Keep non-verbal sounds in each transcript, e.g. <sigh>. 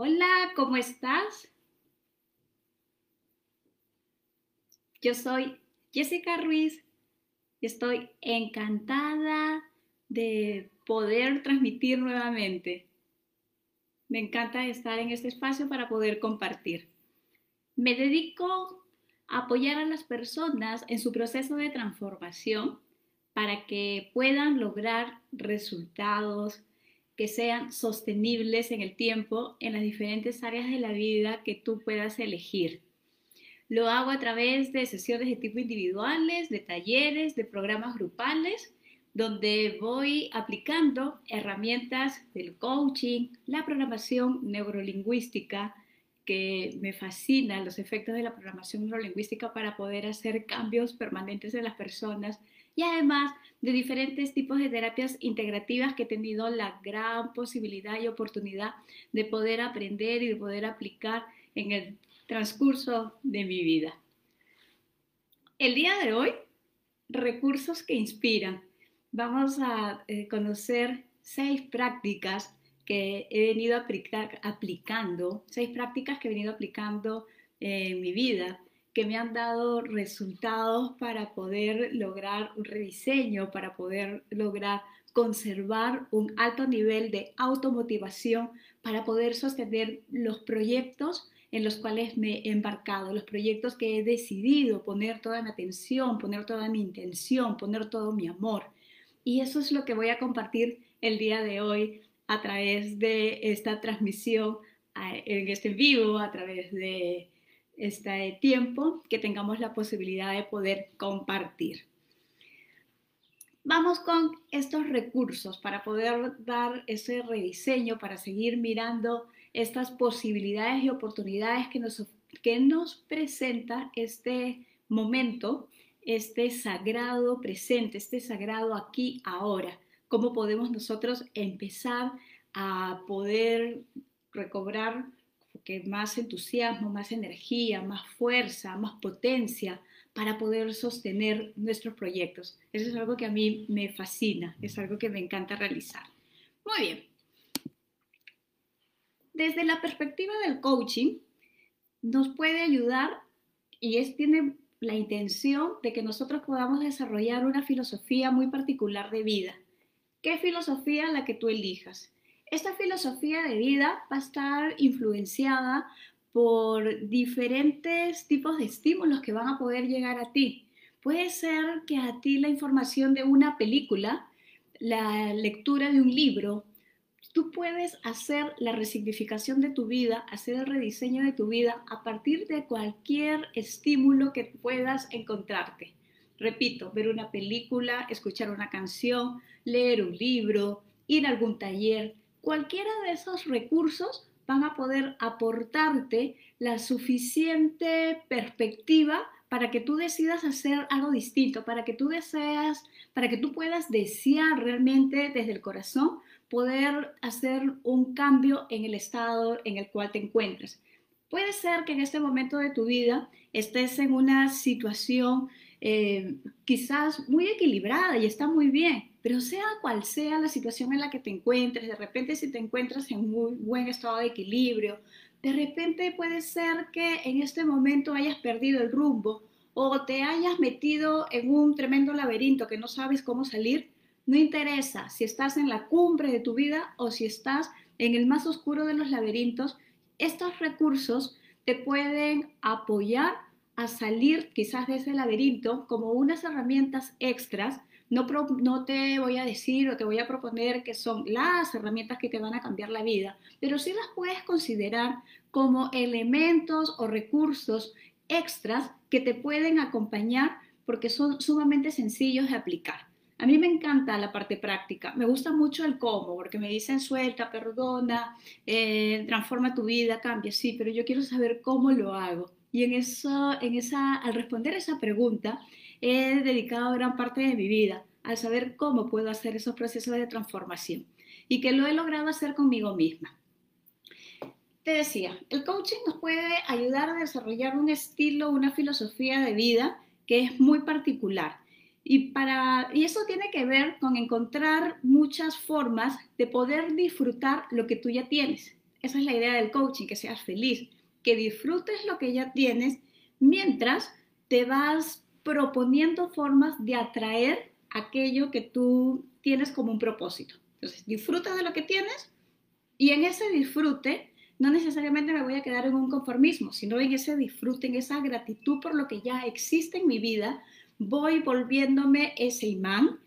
Hola, ¿cómo estás? Yo soy Jessica Ruiz y estoy encantada de poder transmitir nuevamente. Me encanta estar en este espacio para poder compartir. Me dedico a apoyar a las personas en su proceso de transformación para que puedan lograr resultados que sean sostenibles en el tiempo en las diferentes áreas de la vida que tú puedas elegir. Lo hago a través de sesiones de tipo individuales, de talleres, de programas grupales, donde voy aplicando herramientas del coaching, la programación neurolingüística, que me fascinan los efectos de la programación neurolingüística para poder hacer cambios permanentes en las personas y además de diferentes tipos de terapias integrativas que he tenido la gran posibilidad y oportunidad de poder aprender y de poder aplicar en el transcurso de mi vida. El día de hoy, recursos que inspiran. Vamos a eh, conocer seis prácticas que he venido aplicando, seis prácticas que he venido aplicando en mi vida que me han dado resultados para poder lograr un rediseño, para poder lograr conservar un alto nivel de automotivación, para poder sostener los proyectos en los cuales me he embarcado, los proyectos que he decidido poner toda mi atención, poner toda mi intención, poner todo mi amor. Y eso es lo que voy a compartir el día de hoy a través de esta transmisión en este vivo, a través de este tiempo que tengamos la posibilidad de poder compartir. Vamos con estos recursos para poder dar ese rediseño, para seguir mirando estas posibilidades y oportunidades que nos, que nos presenta este momento, este sagrado presente, este sagrado aquí, ahora. Cómo podemos nosotros empezar a poder recobrar más entusiasmo, más energía, más fuerza, más potencia para poder sostener nuestros proyectos. Eso es algo que a mí me fascina, es algo que me encanta realizar. Muy bien. Desde la perspectiva del coaching, nos puede ayudar y es, tiene la intención de que nosotros podamos desarrollar una filosofía muy particular de vida. ¿Qué filosofía la que tú elijas? Esta filosofía de vida va a estar influenciada por diferentes tipos de estímulos que van a poder llegar a ti. Puede ser que a ti la información de una película, la lectura de un libro, tú puedes hacer la resignificación de tu vida, hacer el rediseño de tu vida a partir de cualquier estímulo que puedas encontrarte. Repito, ver una película, escuchar una canción, leer un libro, ir a algún taller, cualquiera de esos recursos van a poder aportarte la suficiente perspectiva para que tú decidas hacer algo distinto, para que tú deseas, para que tú puedas desear realmente desde el corazón poder hacer un cambio en el estado en el cual te encuentras. Puede ser que en este momento de tu vida estés en una situación eh, quizás muy equilibrada y está muy bien, pero sea cual sea la situación en la que te encuentres, de repente si te encuentras en muy buen estado de equilibrio, de repente puede ser que en este momento hayas perdido el rumbo o te hayas metido en un tremendo laberinto que no sabes cómo salir, no interesa si estás en la cumbre de tu vida o si estás en el más oscuro de los laberintos, estos recursos te pueden apoyar a salir quizás de ese laberinto como unas herramientas extras no, no te voy a decir o te voy a proponer que son las herramientas que te van a cambiar la vida, pero sí las puedes considerar como elementos o recursos extras que te pueden acompañar porque son sumamente sencillos de aplicar. A mí me encanta la parte práctica, me gusta mucho el cómo, porque me dicen suelta, perdona, eh, transforma tu vida, cambia, sí, pero yo quiero saber cómo lo hago. Y en eso, en esa, al responder esa pregunta, he dedicado gran parte de mi vida al saber cómo puedo hacer esos procesos de transformación y que lo he logrado hacer conmigo misma. Te decía, el coaching nos puede ayudar a desarrollar un estilo, una filosofía de vida que es muy particular. Y, para, y eso tiene que ver con encontrar muchas formas de poder disfrutar lo que tú ya tienes. Esa es la idea del coaching, que seas feliz, que disfrutes lo que ya tienes mientras te vas proponiendo formas de atraer aquello que tú tienes como un propósito. Entonces, disfruta de lo que tienes y en ese disfrute no necesariamente me voy a quedar en un conformismo, sino en ese disfrute, en esa gratitud por lo que ya existe en mi vida, voy volviéndome ese imán,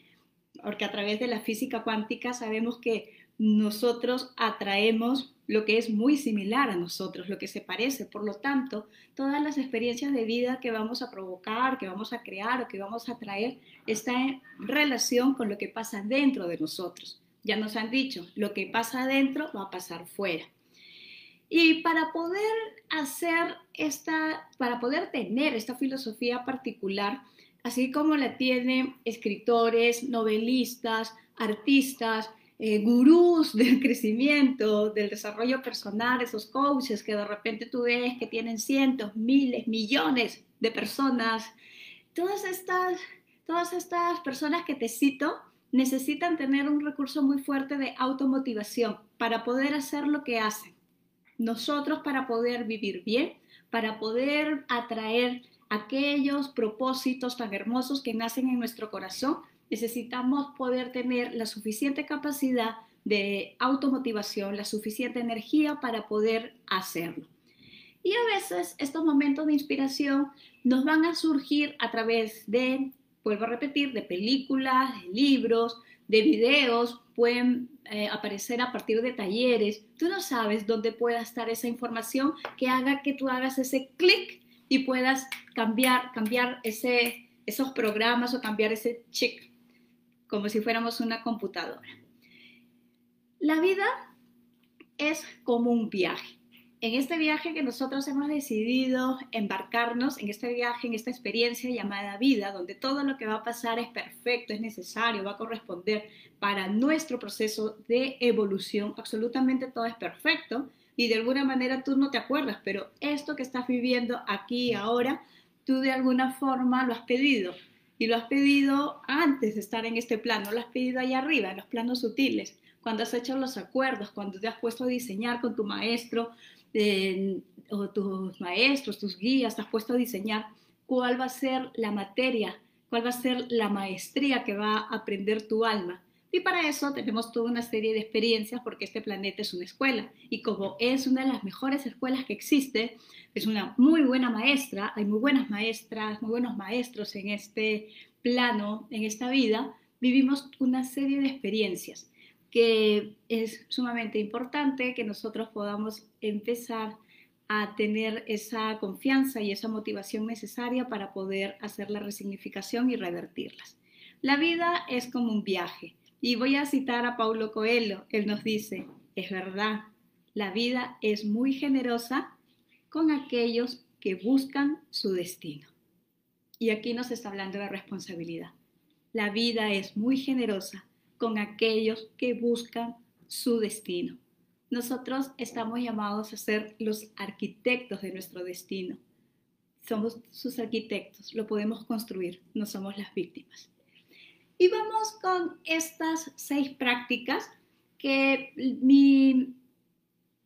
porque a través de la física cuántica sabemos que nosotros atraemos lo que es muy similar a nosotros, lo que se parece. Por lo tanto, todas las experiencias de vida que vamos a provocar, que vamos a crear o que vamos a traer, está en relación con lo que pasa dentro de nosotros. Ya nos han dicho, lo que pasa adentro va a pasar fuera. Y para poder hacer esta, para poder tener esta filosofía particular, así como la tienen escritores, novelistas, artistas, eh, gurús del crecimiento, del desarrollo personal, esos coaches que de repente tú ves que tienen cientos, miles, millones de personas, todas estas, todas estas personas que te cito necesitan tener un recurso muy fuerte de automotivación para poder hacer lo que hacen. Nosotros para poder vivir bien, para poder atraer aquellos propósitos tan hermosos que nacen en nuestro corazón, necesitamos poder tener la suficiente capacidad de automotivación, la suficiente energía para poder hacerlo. Y a veces estos momentos de inspiración nos van a surgir a través de, vuelvo a repetir, de películas, libros, de videos, pueden eh, aparecer a partir de talleres. Tú no sabes dónde pueda estar esa información que haga que tú hagas ese clic y puedas cambiar, cambiar esos programas o cambiar ese chip como si fuéramos una computadora. La vida es como un viaje. En este viaje que nosotros hemos decidido embarcarnos, en este viaje, en esta experiencia llamada vida, donde todo lo que va a pasar es perfecto, es necesario, va a corresponder para nuestro proceso de evolución, absolutamente todo es perfecto y de alguna manera tú no te acuerdas, pero esto que estás viviendo aquí ahora, tú de alguna forma lo has pedido, y lo has pedido antes de estar en este plano, lo has pedido allá arriba, en los planos sutiles, cuando has hecho los acuerdos, cuando te has puesto a diseñar con tu maestro o tus maestros, tus guías, te has puesto a diseñar cuál va a ser la materia, cuál va a ser la maestría que va a aprender tu alma. Y para eso tenemos toda una serie de experiencias porque este planeta es una escuela y como es una de las mejores escuelas que existe, es una muy buena maestra, hay muy buenas maestras, muy buenos maestros en este plano, en esta vida, vivimos una serie de experiencias que es sumamente importante que nosotros podamos empezar a tener esa confianza y esa motivación necesaria para poder hacer la resignificación y revertirlas. La vida es como un viaje y voy a citar a Paulo Coelho. Él nos dice, es verdad, la vida es muy generosa con aquellos que buscan su destino. Y aquí nos está hablando de responsabilidad. La vida es muy generosa con aquellos que buscan su destino. Nosotros estamos llamados a ser los arquitectos de nuestro destino. Somos sus arquitectos, lo podemos construir, no somos las víctimas. Y vamos con estas seis prácticas que mi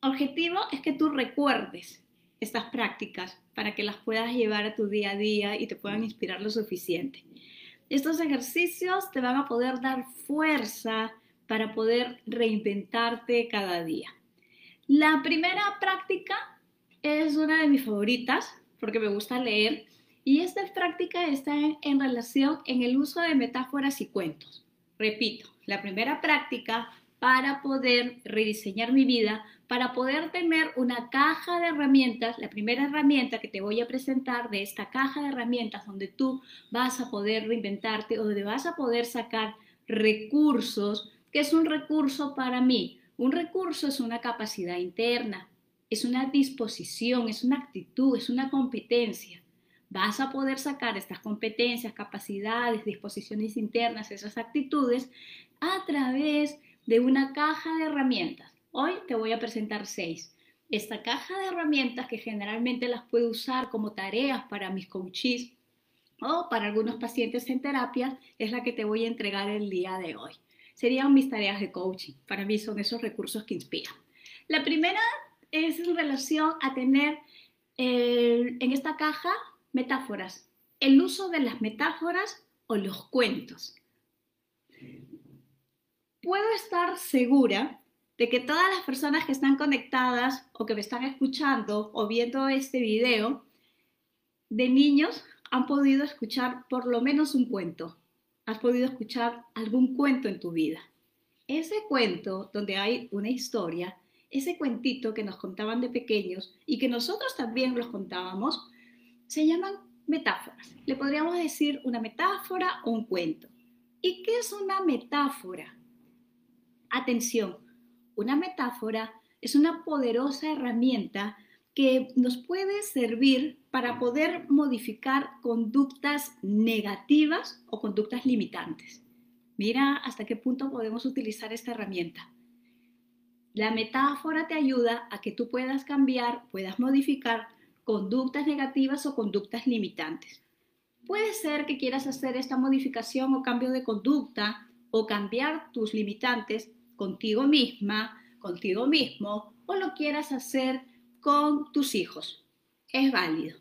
objetivo es que tú recuerdes estas prácticas para que las puedas llevar a tu día a día y te puedan inspirar lo suficiente. Estos ejercicios te van a poder dar fuerza para poder reinventarte cada día. La primera práctica es una de mis favoritas porque me gusta leer y esta práctica está en, relación en el uso de metáforas y cuentos. Repito, la primera práctica para poder rediseñar mi vida, para poder tener una caja de herramientas, la primera herramienta que te voy a presentar de esta caja de herramientas donde tú vas a poder reinventarte o donde vas a poder sacar recursos, que es un recurso para mí. Un recurso es una capacidad interna, es una disposición, es una actitud, es una competencia vas a poder sacar estas competencias, capacidades, disposiciones internas, esas actitudes a través de una caja de herramientas. Hoy te voy a presentar seis. Esta caja de herramientas que generalmente las puedo usar como tareas para mis coaches o para algunos pacientes en terapia es la que te voy a entregar el día de hoy. Serían mis tareas de coaching. Para mí son esos recursos que inspiran. La primera es en relación a tener eh, en esta caja metáforas, el uso de las metáforas o los cuentos. Puedo estar segura de que todas las personas que están conectadas o que me están escuchando o viendo este video de niños han podido escuchar por lo menos un cuento. Has podido escuchar algún cuento en tu vida. Ese cuento donde hay una historia, ese cuentito que nos contaban de pequeños y que nosotros también los contábamos, se llaman metáforas. Le podríamos decir una metáfora o un cuento. ¿Y qué es una metáfora? Atención, una metáfora es una poderosa herramienta que nos puede servir para poder modificar conductas negativas o conductas limitantes. Mira hasta qué punto podemos utilizar esta herramienta. La metáfora te ayuda a que tú puedas cambiar, puedas modificar conductas negativas o conductas limitantes. Puede ser que quieras hacer esta modificación o cambio de conducta o cambiar tus limitantes contigo misma, contigo mismo, o lo quieras hacer con tus hijos. Es válido.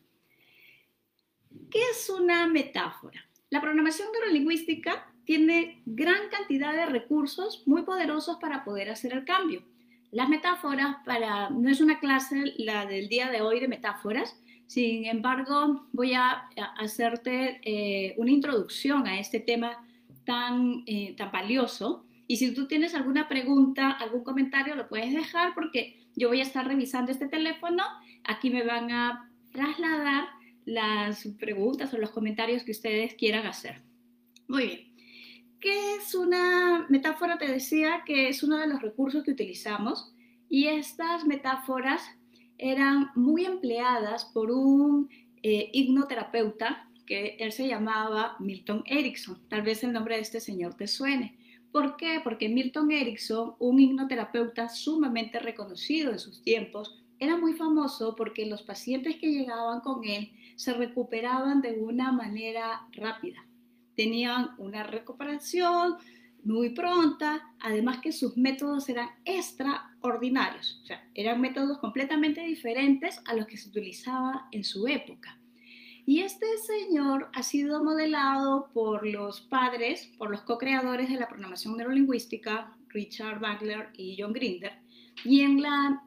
¿Qué es una metáfora? La programación neurolingüística tiene gran cantidad de recursos muy poderosos para poder hacer el cambio. Las metáforas, para, no es una clase la del día de hoy de metáforas, sin embargo, voy a hacerte eh, una introducción a este tema tan, eh, tan valioso y si tú tienes alguna pregunta, algún comentario, lo puedes dejar porque yo voy a estar revisando este teléfono. Aquí me van a trasladar las preguntas o los comentarios que ustedes quieran hacer. Muy bien. ¿Qué es una metáfora? Te decía que es uno de los recursos que utilizamos y estas metáforas eran muy empleadas por un eh, hipnoterapeuta que él se llamaba Milton Erickson. Tal vez el nombre de este señor te suene. ¿Por qué? Porque Milton Erickson, un hipnoterapeuta sumamente reconocido en sus tiempos, era muy famoso porque los pacientes que llegaban con él se recuperaban de una manera rápida. Tenían una recuperación muy pronta, además que sus métodos eran extraordinarios, o sea, eran métodos completamente diferentes a los que se utilizaba en su época. Y este señor ha sido modelado por los padres, por los co-creadores de la programación neurolingüística, Richard Wagner y John Grinder. Y en la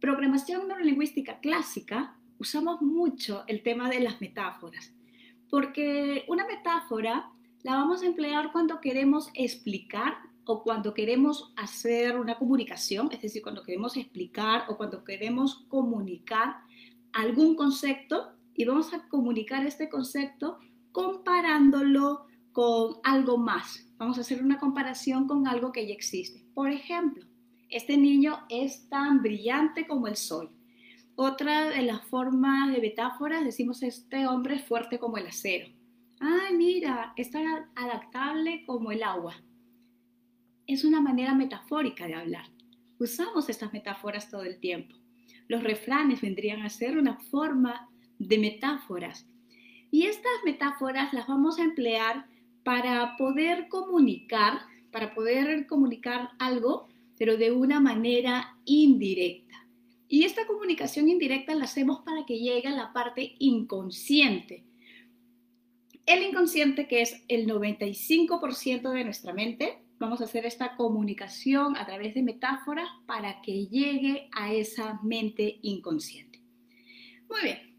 programación neurolingüística clásica usamos mucho el tema de las metáforas, porque una metáfora la vamos a emplear cuando queremos explicar o cuando queremos hacer una comunicación, es decir, cuando queremos explicar o cuando queremos comunicar algún concepto y vamos a comunicar este concepto comparándolo con algo más. Vamos a hacer una comparación con algo que ya existe. Por ejemplo, este niño es tan brillante como el sol. Otra de las formas de metáforas decimos este hombre es fuerte como el acero. Ay, mira, es tan adaptable como el agua. Es una manera metafórica de hablar. Usamos estas metáforas todo el tiempo. Los refranes vendrían a ser una forma de metáforas. Y estas metáforas las vamos a emplear para poder comunicar, para poder comunicar algo, pero de una manera indirecta. Y esta comunicación indirecta la hacemos para que llegue a la parte inconsciente. El inconsciente, que es el 95% de nuestra mente, vamos a hacer esta comunicación a través de metáforas para que llegue a esa mente inconsciente. Muy bien,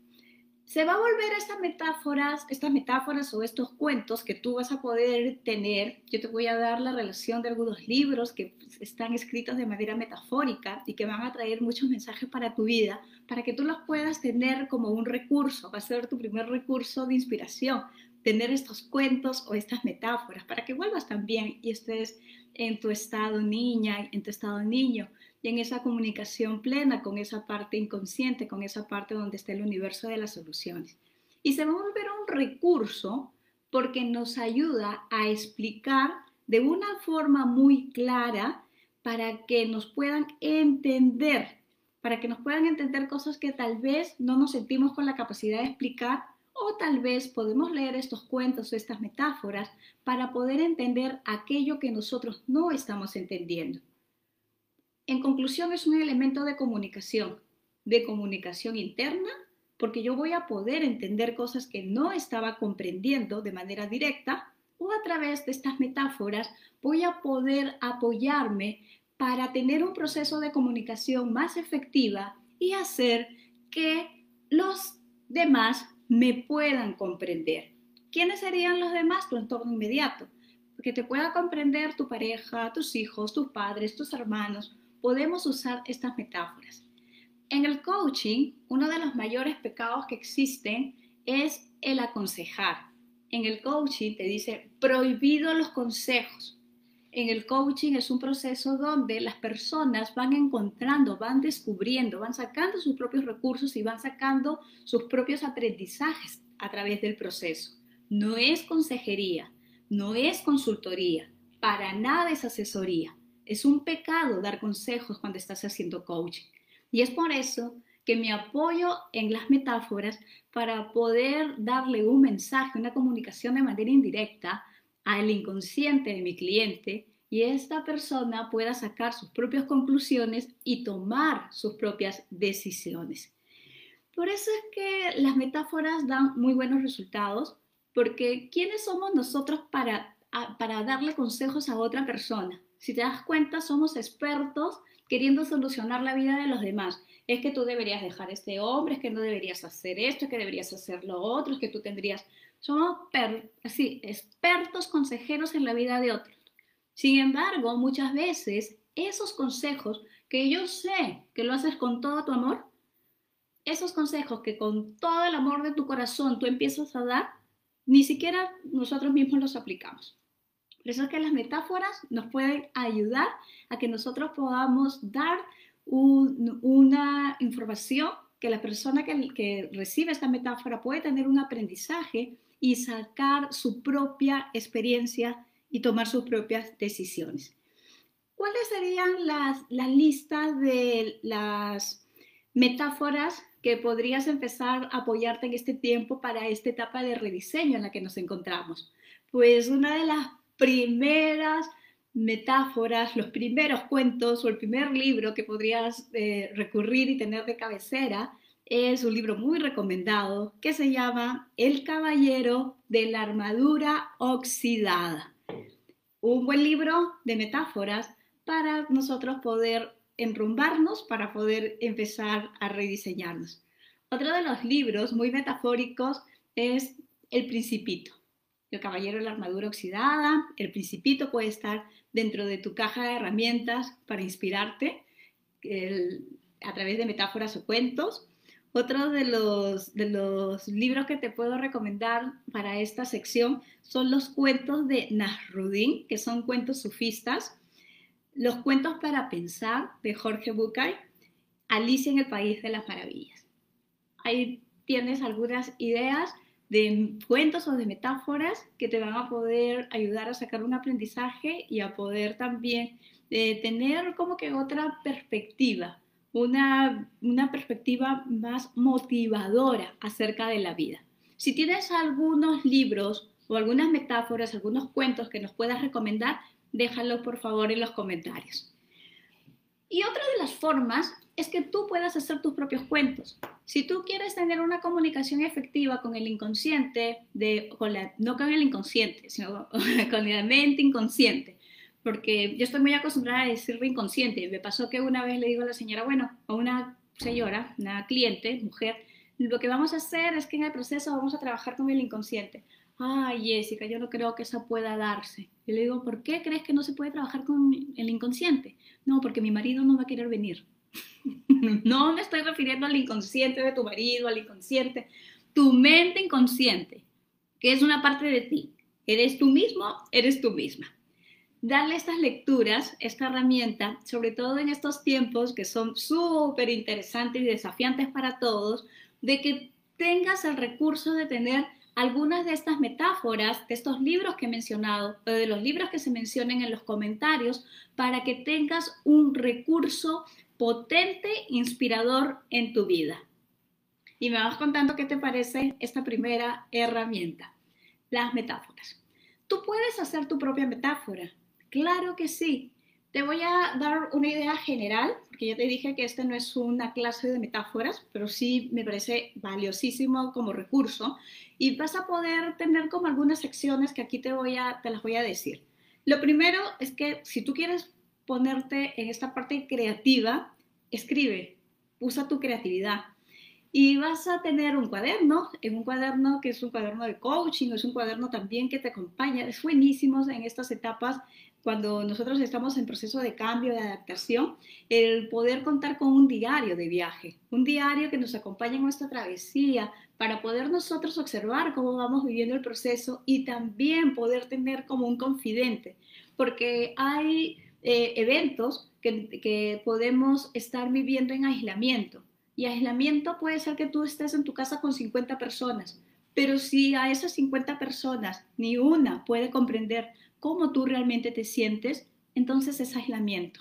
se va a volver estas metáforas, estas metáforas o estos cuentos que tú vas a poder tener. Yo te voy a dar la relación de algunos libros que están escritos de manera metafórica y que van a traer muchos mensajes para tu vida, para que tú los puedas tener como un recurso. Va a ser tu primer recurso de inspiración, tener estos cuentos o estas metáforas, para que vuelvas también y estés en tu estado niña, en tu estado niño y en esa comunicación plena con esa parte inconsciente, con esa parte donde está el universo de las soluciones. Y se va a volver un recurso porque nos ayuda a explicar de una forma muy clara para que nos puedan entender, para que nos puedan entender cosas que tal vez no nos sentimos con la capacidad de explicar o tal vez podemos leer estos cuentos o estas metáforas para poder entender aquello que nosotros no estamos entendiendo. En conclusión, es un elemento de comunicación. de comunicación interna, porque yo voy a poder entender cosas que no estaba comprendiendo de manera directa, o a través de estas metáforas voy a poder apoyarme para tener un proceso de comunicación más efectiva y hacer que los demás me puedan comprender. ¿Quiénes serían los demás? Tu entorno inmediato. Que te pueda comprender tu pareja, tus hijos, tus padres, tus hermanos. Podemos usar estas metáforas. En el coaching, uno de los mayores pecados que existen es el aconsejar. En el coaching te dice prohibido los consejos en el coaching es un proceso donde las personas van encontrando, van descubriendo, van sacando sus propios recursos y van sacando sus propios aprendizajes a través del proceso. No es consejería, no es consultoría, para nada es asesoría. Es un pecado dar consejos cuando estás haciendo coaching. Y es por eso que me apoyo en las metáforas para poder darle un mensaje, una comunicación de manera indirecta al inconsciente de mi cliente y esta persona pueda sacar sus propias conclusiones y tomar sus propias decisiones. Por eso es que las metáforas dan muy buenos resultados, porque ¿quiénes somos nosotros para, para darle consejos a otra persona? Si te das cuenta, somos expertos queriendo solucionar la vida de los demás. Es que tú deberías dejar a este hombre, es que no deberías hacer esto, es que deberías hacer lo otro, es que tú tendrías somos así, expertos consejeros en la vida de otros. Sin embargo, muchas veces esos consejos que yo sé que lo haces con todo tu amor, esos consejos que con todo el amor de tu corazón tú empiezas a dar, ni siquiera nosotros mismos los aplicamos. Por eso es que las metáforas nos pueden ayudar a que nosotros podamos dar una información que la persona que, que recibe esta metáfora puede tener un aprendizaje y sacar su propia experiencia y tomar sus propias decisiones. ¿Cuáles serían las, las listas de las metáforas que podrías empezar a apoyarte en este tiempo para esta etapa de rediseño en la que nos encontramos? Pues una de las primeras metáforas, los primeros cuentos o el primer libro que podrías eh, recurrir y tener de cabecera es un libro muy recomendado que se llama El Caballero de la Armadura Oxidada. Un buen libro de metáforas para nosotros poder enrumbarnos, para poder empezar a rediseñarnos. Otro de los libros muy metafóricos es El Principito. El Caballero de la Armadura Oxidada. El Principito puede estar dentro de tu caja de herramientas para inspirarte a través de metáforas o cuentos. Otro de los, de los libros que te puedo recomendar para esta sección son los cuentos de Nasruddin, que son cuentos sufistas, los cuentos para pensar de Jorge Bucay, Alicia en el País de las Maravillas. Ahí tienes algunas ideas de cuentos o de metáforas que te van a poder ayudar a sacar un aprendizaje y a poder también eh, tener como que otra perspectiva una, perspectiva más motivadora acerca de la vida. Si tienes algunos libros o algunas metáforas, algunos cuentos que nos puedas recomendar, déjalo por favor en los comentarios. Y otra de las formas es que tú puedas hacer tus propios cuentos. Si tú quieres tener una comunicación efectiva con el inconsciente, de, no con el inconsciente, sino <laughs> con la mente inconsciente, porque yo estoy muy acostumbrada a decirlo inconsciente. Me pasó que una vez le digo a la señora, bueno, a una señora, una cliente, mujer, lo que vamos a hacer es que en el proceso vamos a trabajar con el inconsciente. Ay, Jessica, yo no creo que eso pueda darse. Y le digo, ¿por qué crees que no se puede trabajar con el inconsciente? No, porque mi marido no va a querer venir. <laughs> no me estoy refiriendo al inconsciente de tu marido, al inconsciente. Tu mente inconsciente, que es una parte de ti. Eres tú mismo, eres tú misma darle estas lecturas, esta herramienta, sobre todo en estos tiempos que son súper interesantes y desafiantes para todos, de que tengas el recurso de tener algunas de estas metáforas, de estos libros que he mencionado, o de los libros que se mencionen en los comentarios, para que tengas un recurso potente, inspirador en tu vida. Y me vas contando qué te parece esta primera herramienta, las metáforas. Tú puedes hacer tu propia metáfora. Claro que sí, Te voy a dar una idea general, porque ya te dije que esta no es una clase de metáforas, pero sí me parece valiosísimo como recurso y vas a poder tener como algunas secciones que aquí te, voy a, te las voy a decir. Lo primero es que si tú quieres ponerte en esta parte creativa, escribe, usa tu creatividad. Y vas a tener un cuaderno, en un cuaderno que es un cuaderno de coaching, es un cuaderno también que te acompaña, es buenísimo en estas etapas cuando nosotros estamos en proceso de cambio, de adaptación, el poder contar con un diario de viaje, un diario que nos acompañe en nuestra travesía para poder nosotros observar cómo vamos viviendo el proceso y también poder tener como un confidente, porque hay eh, eventos que, podemos estar viviendo en aislamiento. Y aislamiento puede ser que tú estés en tu casa con 50 personas, pero si a esas 50 personas ni una puede comprender cómo tú realmente te sientes, entonces es aislamiento.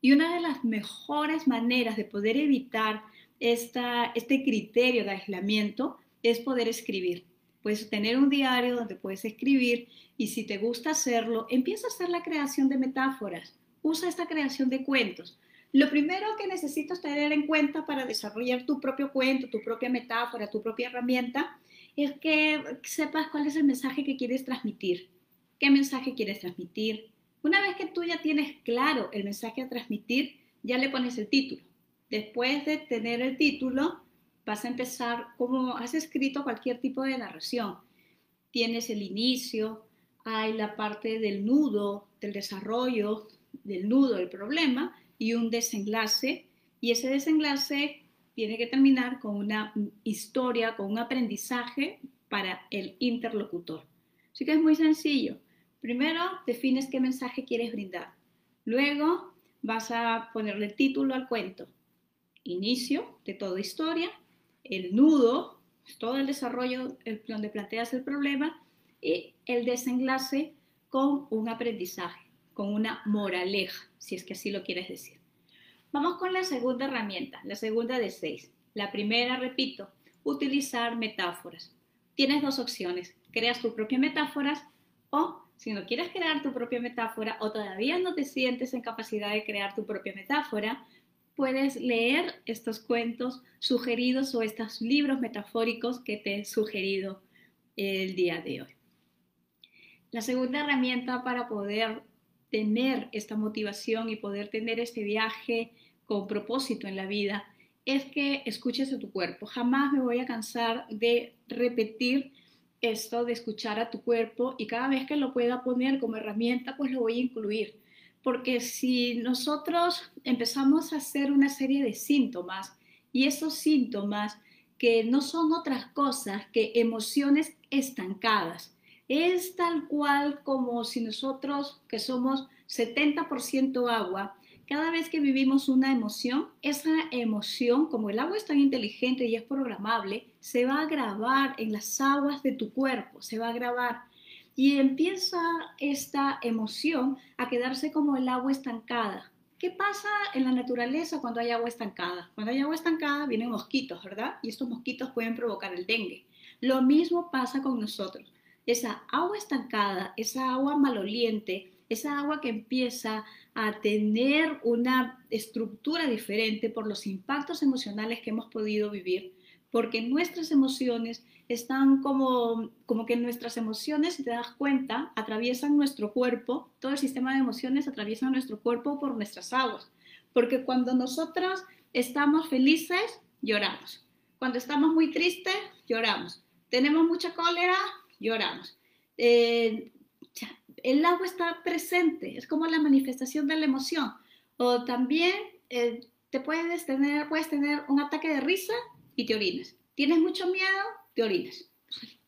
Y una de las mejores maneras de poder evitar esta, este criterio de aislamiento es poder escribir. Puedes tener un diario donde puedes escribir y si te gusta hacerlo, empieza a hacer la creación de metáforas. Usa esta creación de cuentos. Lo primero que necesitas tener en cuenta para desarrollar tu propio cuento, tu propia metáfora, tu propia herramienta, es que sepas cuál es el mensaje que quieres transmitir, qué mensaje quieres transmitir. Una vez que tú ya tienes claro el mensaje a transmitir, ya le pones el título. Después de tener el título, vas a empezar como has escrito cualquier tipo de narración. Tienes el inicio, hay la parte del nudo, del desarrollo, del nudo del problema, y un desenlace y ese desenlace tiene que terminar con una historia, con un aprendizaje para el interlocutor. Así que es muy sencillo. Primero defines qué mensaje quieres brindar. Luego vas a ponerle título al cuento. Inicio de toda historia, el nudo, todo el desarrollo donde planteas el problema y el desenlace con un aprendizaje con una moraleja, si es que así lo quieres decir. Vamos con la segunda herramienta, la segunda de seis. La primera, repito, utilizar metáforas. Tienes dos opciones, creas tus propias metáforas o si no quieres crear tu propia metáfora o todavía no te sientes en capacidad de crear tu propia metáfora, puedes leer estos cuentos sugeridos o estos libros metafóricos que te he sugerido el día de hoy. La segunda herramienta para poder tener esta motivación y poder tener este viaje con propósito en la vida es que escuches a tu cuerpo. Jamás me voy a cansar de repetir esto de escuchar a tu cuerpo y cada vez que lo pueda poner como herramienta, pues lo voy a incluir. Porque si nosotros empezamos a hacer una serie de síntomas y esos síntomas que no son otras cosas que emociones estancadas, es tal cual como si nosotros, que somos 70% agua, cada vez que vivimos una emoción, esa emoción, como el agua es tan inteligente y es programable, se va a grabar en las aguas de tu cuerpo, se va a grabar. Y empieza esta emoción a quedarse como el agua estancada. ¿Qué pasa en la naturaleza cuando hay agua estancada? Cuando hay agua estancada vienen mosquitos, ¿verdad? Y estos mosquitos pueden provocar el dengue. Lo mismo pasa con nosotros esa agua estancada, esa agua maloliente, esa agua que empieza a tener una estructura diferente por los impactos emocionales que hemos podido vivir, porque nuestras emociones están como, como que nuestras emociones, si te das cuenta, atraviesan nuestro cuerpo, todo el sistema de emociones atraviesa nuestro cuerpo por nuestras aguas, porque cuando nosotros estamos felices, lloramos, cuando estamos muy tristes, lloramos, tenemos mucha cólera, lloramos. Eh, el agua está presente, es como la manifestación de la emoción. O también eh, te puedes tener, puedes tener un ataque de risa y te orinas. Tienes mucho miedo, te orinas.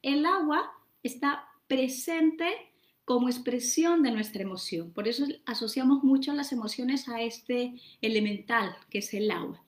El agua está presente como expresión de nuestra emoción. Por eso asociamos mucho las emociones a este elemental que es el agua.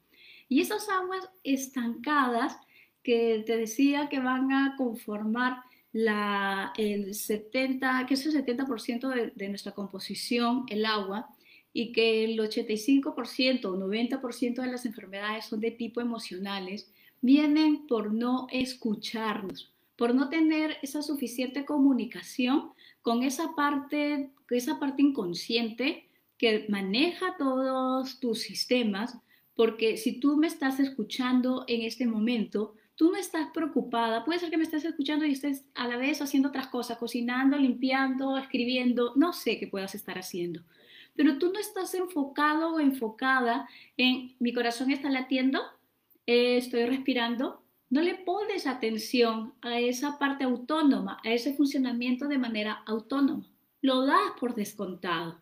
Y esas aguas estancadas que te decía que van a conformar la, el 70, que es el 70% de, de, nuestra composición, el agua, y que el 85% o 90% de las enfermedades son de tipo emocionales, vienen por no escucharnos, por no tener esa suficiente comunicación con esa parte, esa parte inconsciente que maneja todos tus sistemas, porque si tú me estás escuchando en este momento, tú no estás preocupada, puede ser que me estés escuchando y estés a la vez haciendo otras cosas, cocinando, limpiando, escribiendo, no sé qué puedas estar haciendo, pero tú no estás enfocado o enfocada en mi corazón está latiendo, eh, estoy respirando, no le pones atención a esa parte autónoma, a ese funcionamiento de manera autónoma. Lo das por descontado.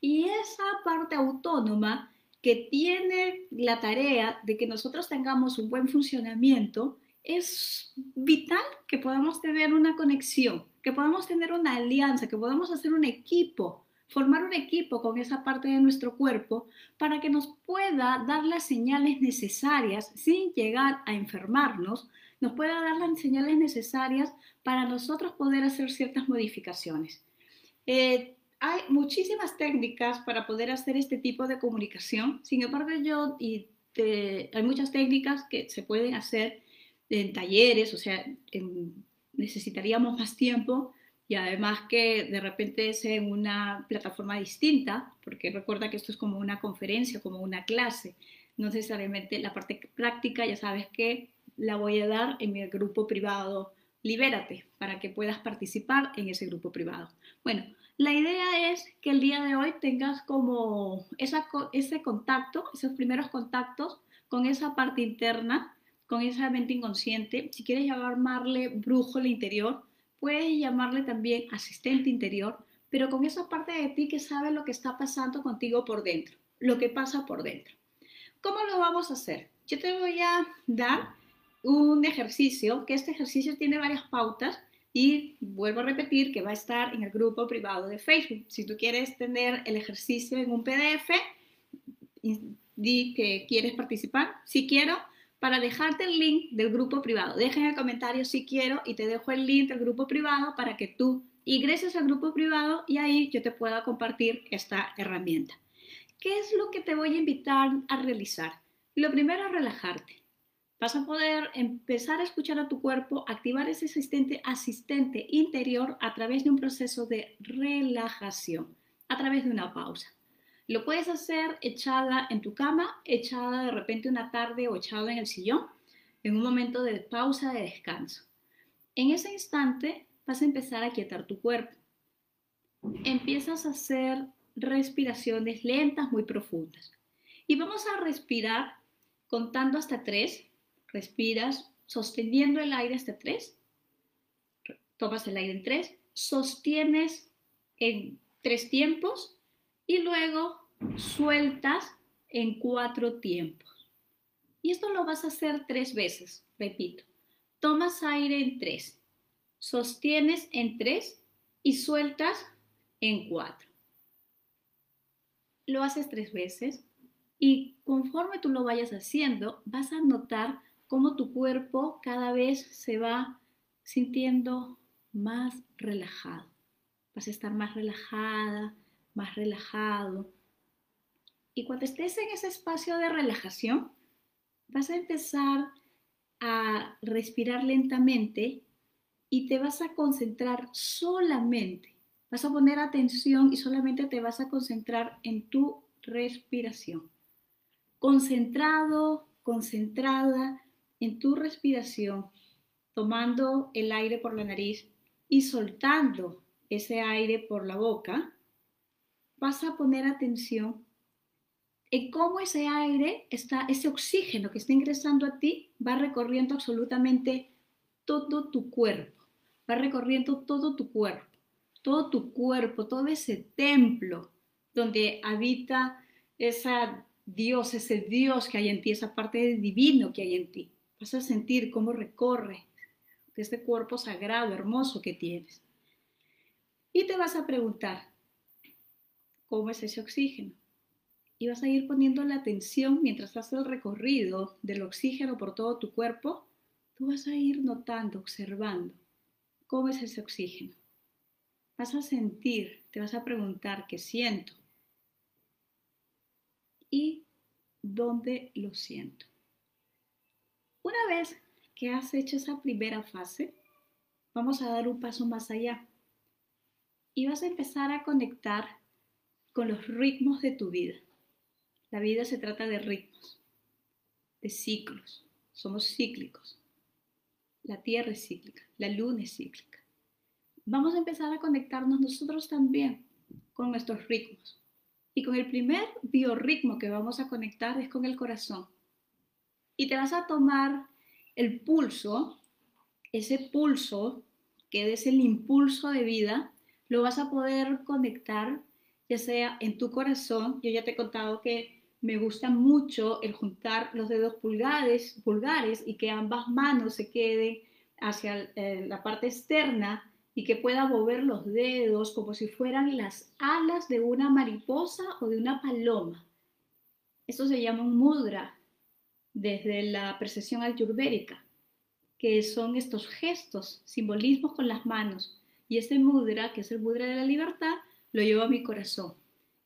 Y esa parte autónoma que tiene la tarea de que nosotros tengamos un buen funcionamiento, es vital que podamos tener una conexión, que podamos tener una alianza, que podamos hacer un equipo formar un equipo con esa parte de nuestro cuerpo para que nos pueda dar las señales necesarias sin llegar a enfermarnos, nos pueda dar las señales necesarias para nosotros poder hacer ciertas modificaciones. Eh, hay muchísimas técnicas para poder hacer este tipo de comunicación, sin embargo yo y hay muchas técnicas que se pueden hacer en talleres, o sea, necesitaríamos más tiempo, y además que de repente es en una plataforma distinta, porque recuerda que esto es como una conferencia, como una clase, no necesariamente la parte práctica, ya sabes que la voy a dar en mi grupo privado Libérate, para que puedas participar en ese grupo privado. Bueno, la idea es que el día de hoy tengas como ese contacto, esos primeros contactos con esa parte interna, con esa mente inconsciente, si quieres llamarle brujo el interior, Puedes llamarle también asistente interior, pero con esa parte de ti que sabe lo que está pasando contigo por dentro, lo que pasa por dentro. ¿Cómo lo vamos a hacer? Yo te voy a dar un ejercicio, que este ejercicio tiene varias pautas y vuelvo a repetir que va a estar en el grupo privado de Facebook. Si tú quieres tener el ejercicio en un PDF, di que quieres participar. Si quiero, para dejarte el link del grupo privado. Deja en el comentario si quiero y te dejo el link del grupo privado para que tú ingreses al grupo privado y ahí yo te pueda compartir esta herramienta. ¿Qué es lo que te voy a invitar a realizar? Lo primero es relajarte. Vas a poder empezar a escuchar a tu cuerpo, activar ese asistente, interior a través de un proceso de relajación, a través de una pausa. Lo puedes hacer echada en tu cama, echada de repente una tarde o echada en el sillón, en un momento de pausa, de descanso. En ese instante vas a empezar a quietar tu cuerpo. Empiezas a hacer respiraciones lentas, muy profundas. Y vamos a respirar contando hasta tres. Respiras sosteniendo el aire hasta tres. Tomas el aire en tres. Sostienes en tres tiempos y luego sueltas en cuatro tiempos. Y esto lo vas a hacer tres veces, repito. Tomas aire en tres, sostienes en tres y sueltas en cuatro. Lo haces tres veces y conforme tú lo vayas haciendo, vas a notar cómo tu cuerpo cada vez se va sintiendo más relajado. Vas a estar más relajada, más relajado. Y cuando estés en ese espacio de relajación, vas a empezar a respirar lentamente y te vas a concentrar solamente, vas a poner atención y solamente te vas a concentrar en tu respiración. Concentrado, concentrada en tu respiración, tomando el aire por la nariz y soltando ese aire por la boca, vas a poner atención en cómo ese aire, está, ese oxígeno que está ingresando a ti, va recorriendo absolutamente todo tu cuerpo, va recorriendo todo tu cuerpo, todo tu cuerpo, todo ese templo donde habita esa Dios, ese Dios que hay en ti, esa parte divino que hay en ti. Vas a sentir cómo recorre este cuerpo sagrado, hermoso que tienes. Y te vas a preguntar, cómo es ese oxígeno. Y vas a ir poniendo la atención mientras haces el recorrido del oxígeno por todo tu cuerpo. Tú vas a ir notando, observando cómo es ese oxígeno. Vas a sentir, te vas a preguntar qué siento y dónde lo siento. Una vez que has hecho esa primera fase, vamos a dar un paso más allá y vas a empezar a conectar con los ritmos de tu vida. La vida se trata de ritmos, de ciclos. Somos cíclicos. La Tierra es cíclica, la Luna es cíclica. Vamos a empezar a conectarnos nosotros también con nuestros ritmos. Y con el primer biorritmo que vamos a conectar es con el corazón. Y te vas a tomar el pulso, ese pulso que es el impulso de vida, lo vas a poder conectar ya sea en tu corazón. Yo ya te he contado que me gusta mucho el juntar los dedos pulgares, y que ambas manos se queden hacia eh, la parte externa y que pueda mover los dedos como si fueran las alas de una mariposa o de una paloma. Esto se llama un mudra desde la percepción ayurvédica, que son estos gestos, simbolismos con las manos. Y este mudra, que es el mudra de la libertad, lo llevo a mi corazón.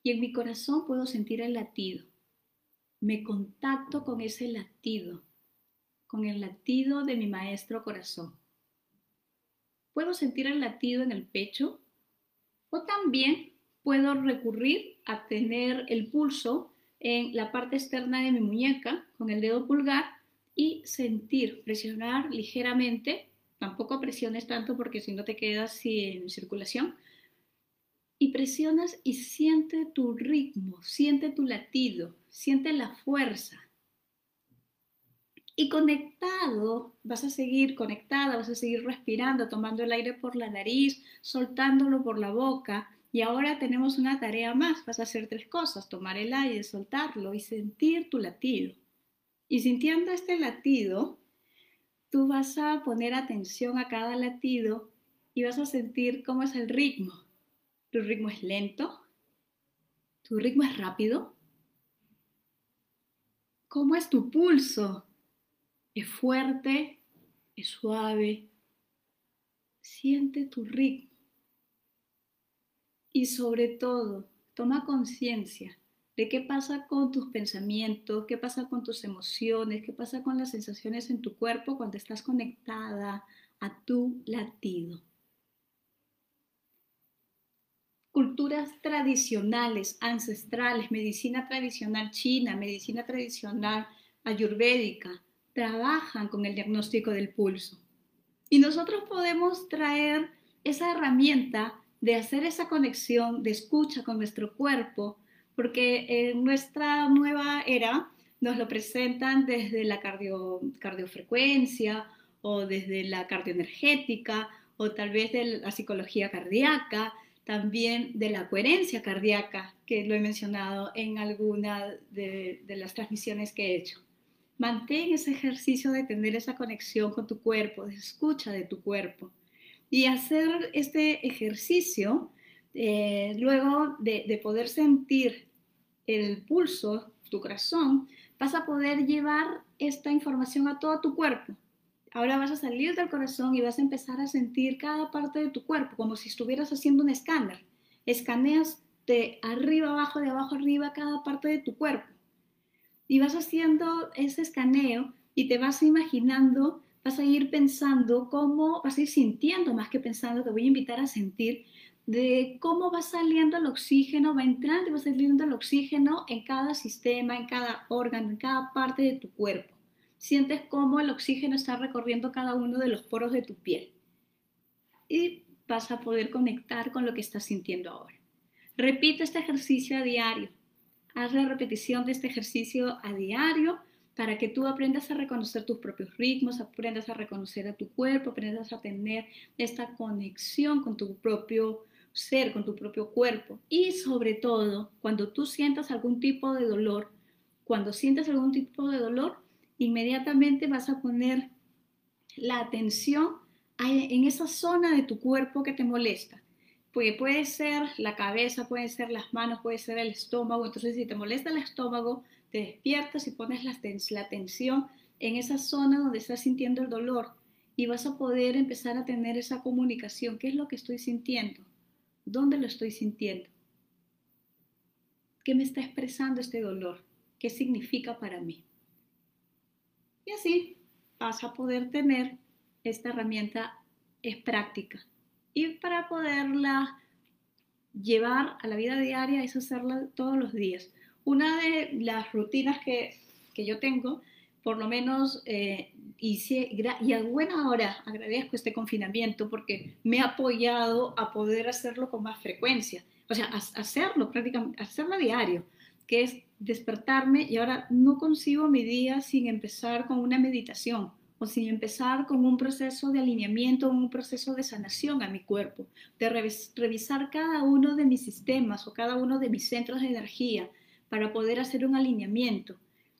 Y en mi corazón puedo sentir el latido. Me contacto con ese latido, con el latido de mi maestro corazón puedo sentir el latido en el pecho o también puedo recurrir a tener el pulso en la parte externa de mi muñeca con el dedo pulgar y sentir, presionar ligeramente, tampoco presiones tanto porque si no te quedas sin circulación, y presionas y siente tu ritmo, siente tu latido, siente la fuerza, y conectado, vas a seguir conectada, vas a seguir respirando, tomando el aire por la nariz, soltándolo por la boca. Y ahora tenemos una tarea más, vas a hacer tres cosas, tomar el aire, soltarlo y sentir tu latido. Y sintiendo este latido, tú vas a poner atención a cada latido y vas a sentir cómo es el ritmo. ¿Tu ritmo es lento? ¿Tu ritmo es rápido? ¿Cómo es tu pulso? Es fuerte, es suave. Siente tu ritmo. Y sobre todo, toma conciencia de qué pasa con tus pensamientos, qué pasa con tus emociones, qué pasa con las sensaciones en tu cuerpo cuando estás conectada a tu latido. Culturas tradicionales, ancestrales, medicina tradicional china, medicina tradicional ayurvédica, trabajan con el diagnóstico del pulso. Y nosotros podemos traer esa herramienta de hacer esa conexión de escucha con nuestro cuerpo, porque en nuestra nueva era nos lo presentan desde la cardio, cardiofrecuencia o desde la cardioenergética o tal vez de la psicología cardíaca, también de la coherencia cardíaca, que lo he mencionado en alguna de las transmisiones que he hecho. Mantén ese ejercicio de tener esa conexión con tu cuerpo, de escucha de tu cuerpo. Y hacer este ejercicio, eh, luego de, de poder sentir el pulso, tu corazón, vas a poder llevar esta información a todo tu cuerpo. Ahora vas a salir del corazón y vas a empezar a sentir cada parte de tu cuerpo, como si estuvieras haciendo un escáner. Escaneas de arriba abajo, de abajo arriba, cada parte de tu cuerpo y vas haciendo ese escaneo y te vas imaginando, vas a ir pensando cómo, vas a ir sintiendo más que pensando, te voy a invitar a sentir de cómo va saliendo el oxígeno, va entrando y va saliendo el oxígeno en cada sistema, en cada órgano, en cada parte de tu cuerpo. Sientes cómo el oxígeno está recorriendo cada uno de los poros de tu piel. Y vas a poder conectar con lo que estás sintiendo ahora. Repite este ejercicio a diario Haz la repetición de este ejercicio a diario para que tú aprendas a reconocer tus propios ritmos, aprendas a reconocer a tu cuerpo, aprendas a tener esta conexión con tu propio ser, con tu propio cuerpo. Y sobre todo, cuando tú sientas algún tipo de dolor, cuando sientas algún tipo de dolor, inmediatamente vas a poner la atención en esa zona de tu cuerpo que te molesta pues puede ser la cabeza, puede ser las manos, puede ser el estómago. Entonces, si te molesta el estómago, te despiertas y pones la, la tensión en esa zona donde estás sintiendo el dolor y vas a poder empezar a tener esa comunicación. ¿Qué es lo que estoy sintiendo? ¿Dónde lo estoy sintiendo? ¿Qué me está expresando este dolor? ¿Qué significa para mí? Y así vas a poder tener esta herramienta es práctica y para poderla llevar a la vida diaria es hacerla todos los días. Una de las rutinas que, que yo tengo, por lo menos, eh, hice, y a buena hora agradezco este confinamiento porque me ha apoyado a poder hacerlo con más frecuencia. O sea, hacerlo prácticamente, hacerlo a diario, que es despertarme y ahora no consigo mi día sin empezar con una meditación o sin empezar con un proceso de alineamiento, un proceso de sanación a mi cuerpo, de revisar cada uno de mis sistemas o cada uno de mis centros de energía para poder hacer un alineamiento.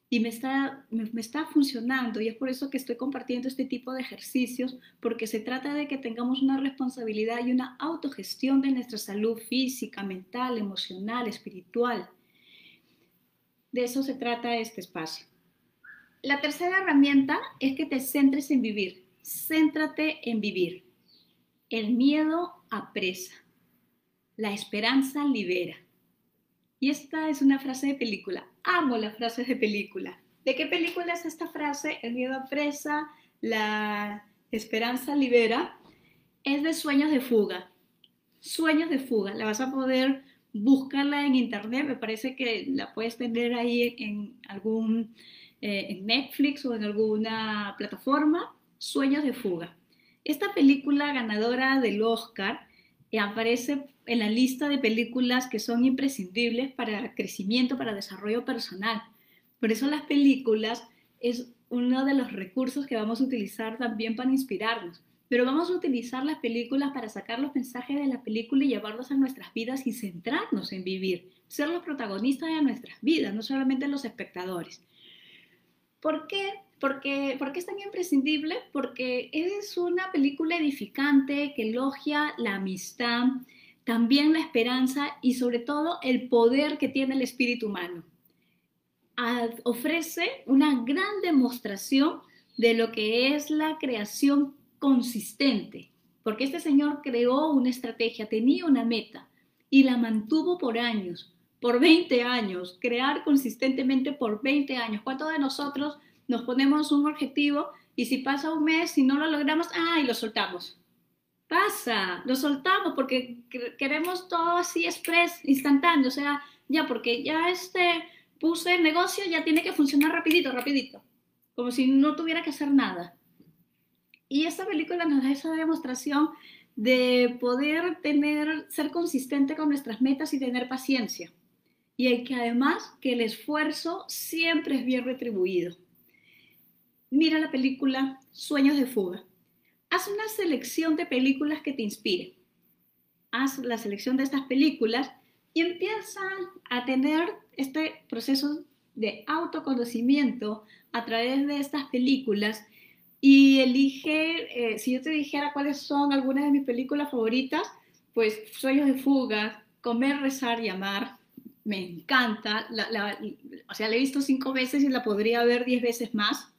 Y me está, me, está funcionando y es por eso que estoy compartiendo este tipo de ejercicios, porque se trata de que tengamos una responsabilidad y una autogestión de nuestra salud física, mental, emocional, espiritual. De eso se trata este espacio. La tercera herramienta es que te centres en vivir. Céntrate en vivir. El miedo apresa. La esperanza libera. Y esta es una frase de película. Amo las frases de película. ¿De qué película es esta frase? El miedo apresa, la esperanza libera. Es de Sueños de Fuga. Sueños de Fuga. La vas a poder buscarla en internet. Me parece que la puedes tener ahí en algún eh, en Netflix o en alguna plataforma, Sueños de Fuga. Esta película ganadora del Oscar aparece en la lista de películas que son imprescindibles para crecimiento, para desarrollo personal. Por eso las películas es uno de los recursos que vamos a utilizar también para inspirarnos. Pero vamos a utilizar las películas para sacar los mensajes de la película y llevarlos a nuestras vidas y centrarnos en vivir, ser los protagonistas de nuestras vidas, no solamente los espectadores. ¿Por qué? Porque, porque es tan imprescindible, porque es una película edificante que elogia la amistad, también la esperanza y sobre todo el poder que tiene el espíritu humano. ofrece una gran demostración de lo que es la creación consistente, porque este señor creó una estrategia, tenía una meta y la mantuvo por años por 20 años, crear consistentemente por 20 años. ¿Cuántos de nosotros nos ponemos un objetivo y si pasa un mes, si no lo logramos, ¡ay, lo soltamos! Pasa, lo soltamos porque queremos todo así express, instantáneo, o sea, ya porque ya este puse negocio, ya tiene que funcionar rapidito, rapidito, como si no tuviera que hacer nada. Y esta película nos da esa demostración de poder tener, ser consistente con nuestras metas y tener paciencia y hay que además que el esfuerzo siempre es bien retribuido. Mira la película Sueños de Fuga. Haz una selección de películas que te inspiren. Haz la selección de estas películas y empieza a tener este proceso de autoconocimiento a través de estas películas y elige, eh, si yo te dijera cuáles son algunas de mis películas favoritas, pues Sueños de Fuga, Comer, Rezar y Amar, me encanta, o sea, la he visto cinco veces y la podría ver diez veces más.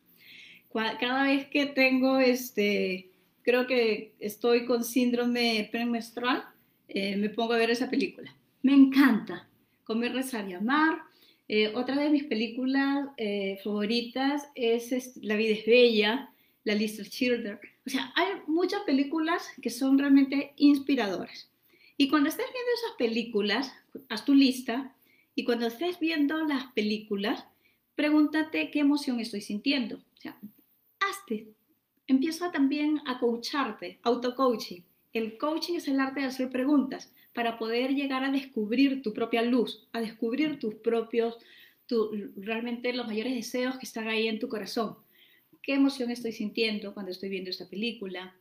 Cada vez que tengo, este, creo que estoy con síndrome premenstrual, eh, me pongo a ver esa película. Me encanta. Comer, rezar y amar. Eh, otra de mis películas eh, favoritas es, La vida es bella, La Lista Children. O sea, hay muchas películas que son realmente inspiradoras. Y cuando estés viendo esas películas, haz tu lista y cuando estés viendo las películas, pregúntate qué emoción estoy sintiendo. O sea, hazte. Empieza también a coacharte, auto-coaching. El coaching es el arte de hacer preguntas para poder llegar a descubrir tu propia luz, a descubrir tus propios, realmente los mayores deseos que están ahí en tu corazón. ¿Qué emoción estoy sintiendo cuando estoy viendo esta película?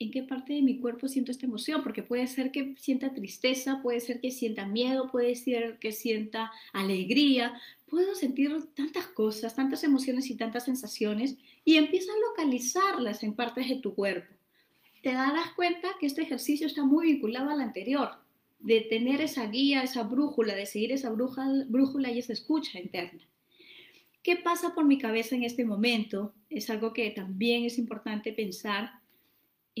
en qué parte de mi cuerpo siento esta emoción, porque puede ser que sienta tristeza, puede ser que sienta miedo, puede ser que sienta alegría, puedo sentir tantas cosas, tantas emociones y tantas sensaciones y empieza a localizarlas en partes de tu cuerpo. Te darás cuenta que este ejercicio está muy vinculado al anterior, de tener esa guía, esa brújula, de seguir esa brújula y esa escucha interna. ¿Qué pasa por mi cabeza en este momento? Es algo que también es importante pensar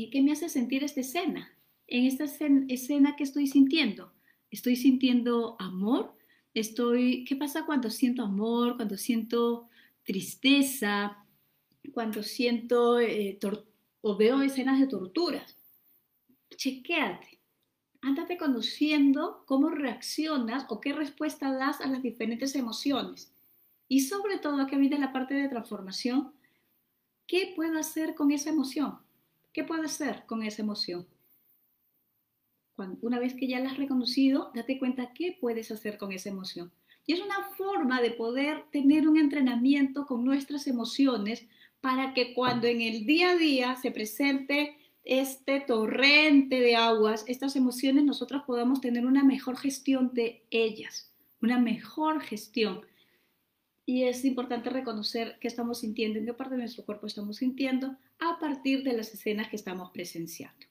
¿qué me hace sentir esta escena? En esta escena, ¿qué estoy sintiendo? ¿Estoy sintiendo amor? Estoy, ¿Qué pasa cuando siento amor, cuando siento tristeza, cuando siento eh, o veo escenas de torturas? Chequéate. Ándate conociendo cómo reaccionas o qué respuesta das a las diferentes emociones. Y sobre todo, aquí viene la parte de transformación. ¿Qué puedo hacer con esa emoción? ¿Qué puedo hacer con esa emoción? Una vez que ya la has reconocido, date cuenta qué puedes hacer con esa emoción. Y es una forma de poder tener un entrenamiento con nuestras emociones para que cuando en el día a día se presente este torrente de aguas, estas emociones, nosotros podamos tener una mejor gestión de ellas, una mejor gestión. Y es importante reconocer qué estamos sintiendo, en qué parte de nuestro cuerpo estamos sintiendo a partir de las escenas que estamos presenciando.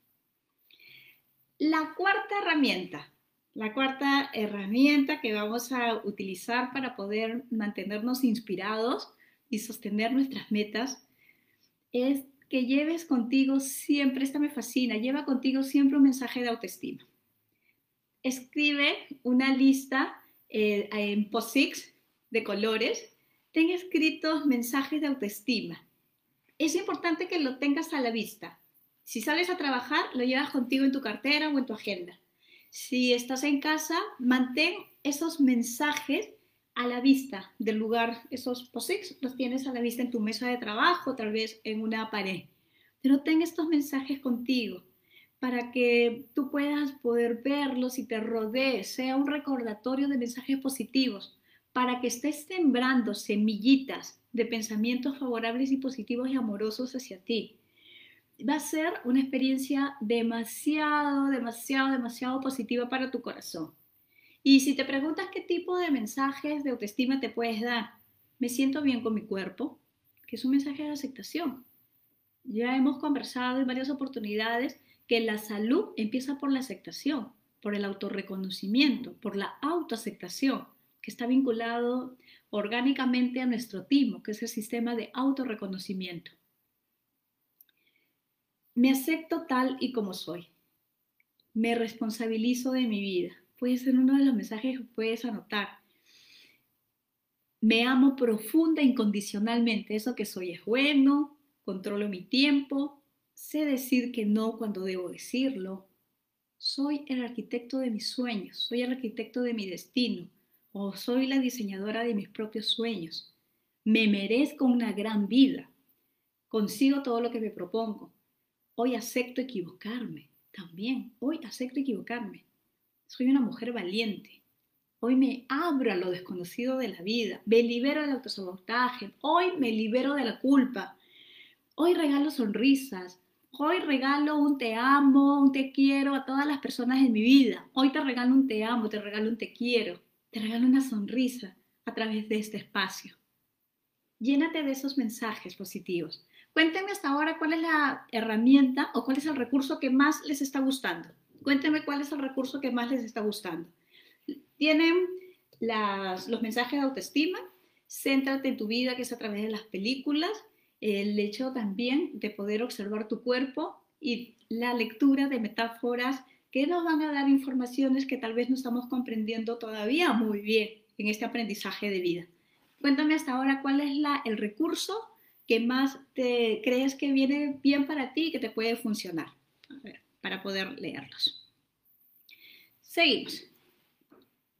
La cuarta herramienta, la cuarta herramienta que vamos a utilizar para poder mantenernos inspirados y sostener nuestras metas es que lleves contigo siempre, esta me fascina, lleva contigo siempre un mensaje de autoestima. Escribe una lista eh, en POSIX de colores, ten escritos mensajes de autoestima. Es importante que lo tengas a la vista. Si sales a trabajar, lo llevas contigo en tu cartera o en tu agenda. Si estás en casa, mantén esos mensajes a la vista del lugar. Esos posits los tienes a la vista en tu mesa de trabajo, tal vez en una pared. Pero ten estos mensajes contigo para que tú puedas poder verlos y te rodees, sea un recordatorio de mensajes positivos, para que estés sembrando semillitas de pensamientos favorables y positivos y amorosos hacia ti va a ser una experiencia demasiado, demasiado, demasiado positiva para tu corazón. Y si te preguntas qué tipo de mensajes de autoestima te puedes dar, me siento bien con mi cuerpo, que es un mensaje de aceptación. Ya hemos conversado en varias oportunidades que la salud empieza por la aceptación, por el autorreconocimiento, por la autoaceptación, que está vinculado orgánicamente a nuestro timo, que es el sistema de autorreconocimiento. Me acepto tal y como soy. Me responsabilizo de mi vida. Puede ser uno de los mensajes que puedes anotar. Me amo profunda e incondicionalmente. Eso que soy es bueno, controlo mi tiempo, sé decir que no cuando debo decirlo. Soy el arquitecto de mis sueños, soy el arquitecto de mi destino o soy la diseñadora de mis propios sueños. Me merezco una gran vida. Consigo todo lo que me propongo. Hoy acepto equivocarme también. Hoy acepto equivocarme. Soy una mujer valiente. Hoy me abro a lo desconocido de la vida. Me libero del autosabotaje. Hoy me libero de la culpa. Hoy regalo sonrisas. Hoy regalo un te amo, un te quiero a todas las personas en mi vida. Hoy te regalo un te amo, te regalo un te quiero. Te regalo una sonrisa a través de este espacio. Llénate de esos mensajes positivos. Cuéntenme hasta ahora cuál es la herramienta o cuál es el recurso que más les está gustando. Cuéntenme cuál es el recurso que más les está gustando. Tienen los mensajes de autoestima, céntrate en tu vida, que es a través de las películas, el hecho también de poder observar tu cuerpo y la lectura de metáforas que nos van a dar informaciones que tal vez no estamos comprendiendo todavía muy bien en este aprendizaje de vida. Cuéntame hasta ahora cuál es la, el recurso que más te crees que viene bien para ti y que te puede funcionar para poder leerlos. Seguimos.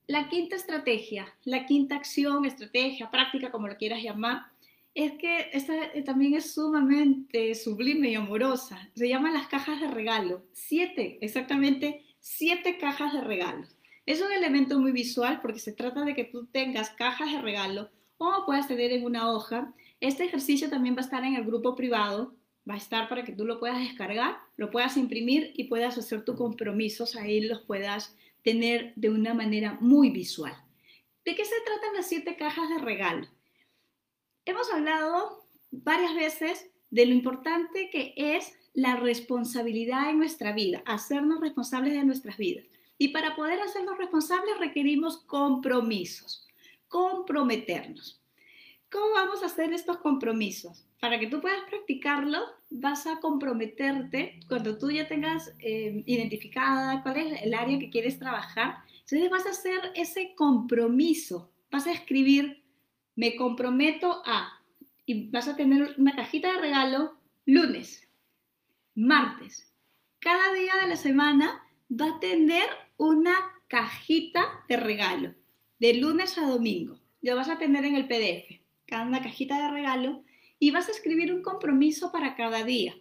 La quinta estrategia, la quinta acción, estrategia, práctica, como lo quieras llamar, es que esta también es sumamente sublime y amorosa. Se llaman las cajas de regalo. Siete, exactamente siete cajas de regalo. Es un elemento muy visual porque se trata de que tú tengas cajas de regalo o puedas tener en una hoja este ejercicio también va a estar en el grupo privado, va a estar para que tú lo puedas descargar, lo puedas imprimir y puedas hacer tus compromisos, ahí los puedas tener de una manera muy visual. ¿De qué se tratan las siete cajas de regalo? Hemos hablado varias veces de lo importante que es la responsabilidad en nuestra vida, hacernos responsables de nuestras vidas. Y para poder hacernos responsables requerimos compromisos, comprometernos. ¿Cómo vamos a hacer estos compromisos? Para que tú puedas practicarlo, vas a comprometerte cuando tú ya tengas eh, identificada cuál es el área que quieres trabajar. Entonces vas a hacer ese compromiso. Vas a escribir, me comprometo a, y vas a tener una cajita de regalo lunes, martes. Cada día de la semana va a tener una cajita de regalo de lunes a domingo. Lo vas a tener en el PDF, cada cajita de regalo y vas a escribir un compromiso para cada día.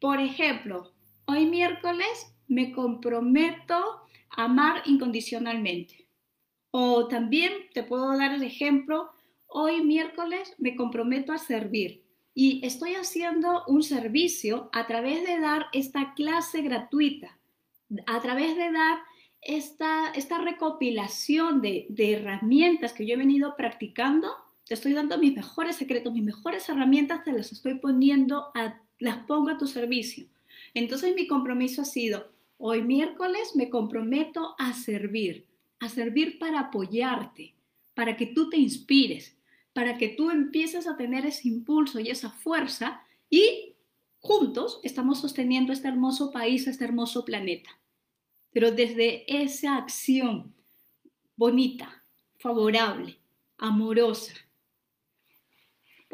Por ejemplo, hoy miércoles me comprometo a amar incondicionalmente. O también te puedo dar el ejemplo, hoy miércoles me comprometo a servir y estoy haciendo un servicio a través de dar esta clase gratuita, a través de dar esta, esta recopilación de, de herramientas que yo he venido practicando. Te estoy dando mis mejores secretos, mis mejores herramientas, te las estoy poniendo, a, las pongo a tu servicio. Entonces mi compromiso ha sido, hoy miércoles me comprometo a servir, a servir para apoyarte, para que tú te inspires, para que tú empieces a tener ese impulso y esa fuerza y juntos estamos sosteniendo este hermoso país, este hermoso planeta. Pero desde esa acción bonita, favorable, amorosa.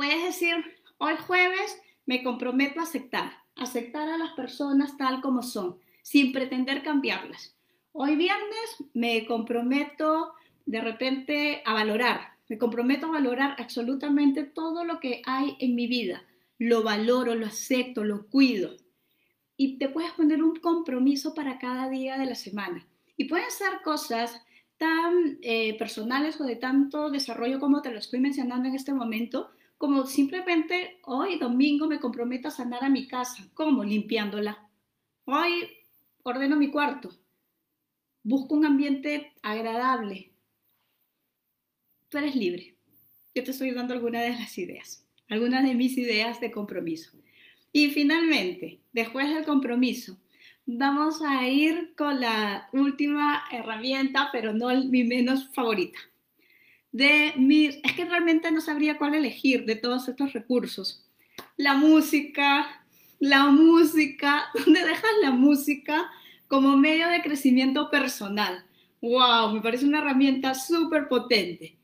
Puedes decir, hoy jueves me comprometo a aceptar, aceptar a las personas tal como son, sin pretender cambiarlas. Hoy viernes me comprometo de repente a valorar, me comprometo a valorar absolutamente todo lo que hay en mi vida. Lo valoro, lo acepto, lo cuido. Y te puedes poner un compromiso para cada día de la semana. Y pueden ser cosas tan eh, personales o de tanto desarrollo como te lo estoy mencionando en este momento, como simplemente hoy domingo me comprometo a sanar a mi casa. ¿Cómo? Limpiándola. Hoy ordeno mi cuarto. Busco un ambiente agradable, tú eres libre. Yo te estoy dando algunas de las ideas, algunas de mis ideas de compromiso. Y finalmente, después del compromiso, vamos a ir con la última herramienta, pero no mi menos favorita. De mis, es que realmente no sabría cuál elegir de todos estos recursos. La música, la música, <laughs> ¿dónde dejas la música como medio de crecimiento personal? ¡Wow! Me parece una herramienta súper potente.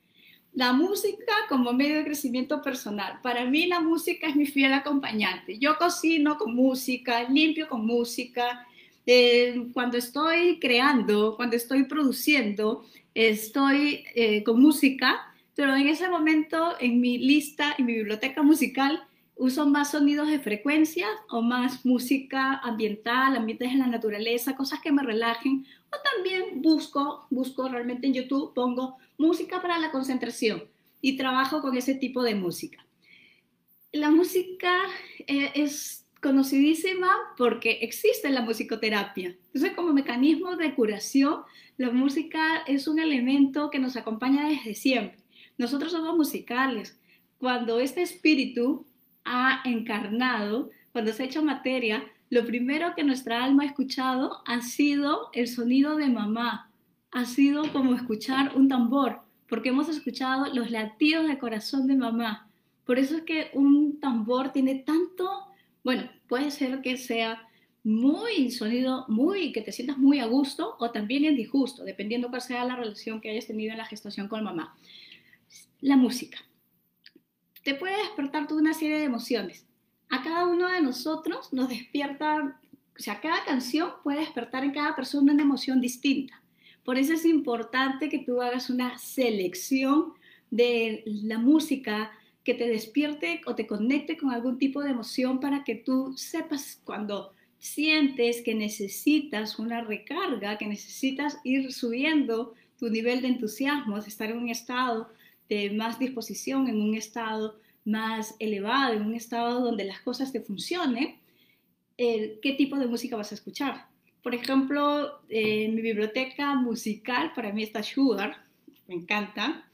La música como medio de crecimiento personal. Para mí la música es mi fiel acompañante. Yo cocino con música, limpio con música. Eh, cuando estoy creando, cuando estoy produciendo, estoy eh, con música, pero en ese momento en mi lista, en mi biblioteca musical, uso más sonidos de frecuencia o más música ambiental, ambientes en la naturaleza, cosas que me relajen. O también busco, busco realmente en YouTube, pongo música para la concentración y trabajo con ese tipo de música. La música eh, es conocidísima porque existe la musicoterapia. Entonces, como mecanismo de curación, la música es un elemento que nos acompaña desde siempre. Nosotros somos musicales. Cuando este espíritu ha encarnado, cuando se ha hecho materia, lo primero que nuestra alma ha escuchado ha sido el sonido de mamá, ha sido como escuchar un tambor, porque hemos escuchado los latidos de corazón de mamá. Por eso es que un tambor tiene tanto, bueno, puede ser que sea muy sonido, muy, que te sientas muy a gusto o también en disgusto, dependiendo cuál sea la relación que hayas tenido en la gestación con mamá. La música. Te puede despertar toda una serie de emociones. A cada uno de nosotros nos despierta, o sea, cada canción puede despertar en cada persona una emoción distinta. Por eso es importante que tú hagas una selección de la música que te despierte o te conecte con algún tipo de emoción para que tú sepas cuando sientes que necesitas una recarga, que necesitas ir subiendo tu nivel de entusiasmo, estar en un estado de más disposición, en un estado más elevado, en un estado donde las cosas te funcionen, eh, ¿qué tipo de música vas a escuchar? Por ejemplo, en mi biblioteca musical, para mí está Sugar, me encanta.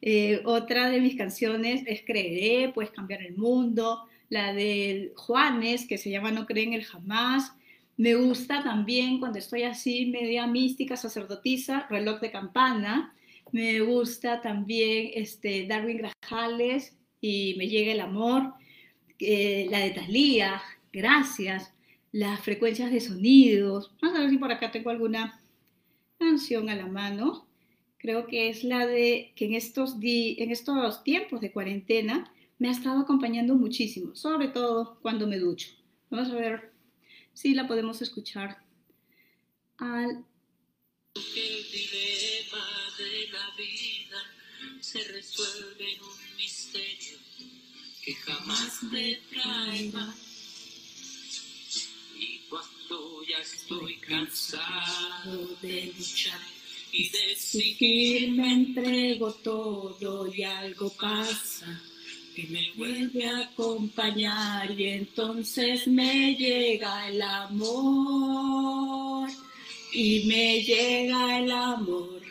Eh, otra de mis canciones es Creeré, puedes cambiar el mundo. La de Juanes, que se llama No creen el jamás. Me gusta también cuando estoy así, media mística, sacerdotisa, reloj de campana. Me gusta también este, Darwin Grajales y Me llega el amor. Eh, la de Talía, gracias las frecuencias de sonidos. Vamos a ver si por acá tengo alguna canción a la mano. Creo que es la de que en estos, en estos tiempos de cuarentena me ha estado acompañando muchísimo, sobre todo cuando me ducho. Vamos a ver si la podemos escuchar. al... El dilema de la vida se resuelve en un misterio que jamás me trae paz. Y cuando ya estoy cansado de luchar y exigir, me entrego todo y algo pasa que me vuelve a acompañar y entonces me llega el amor y me llega el amor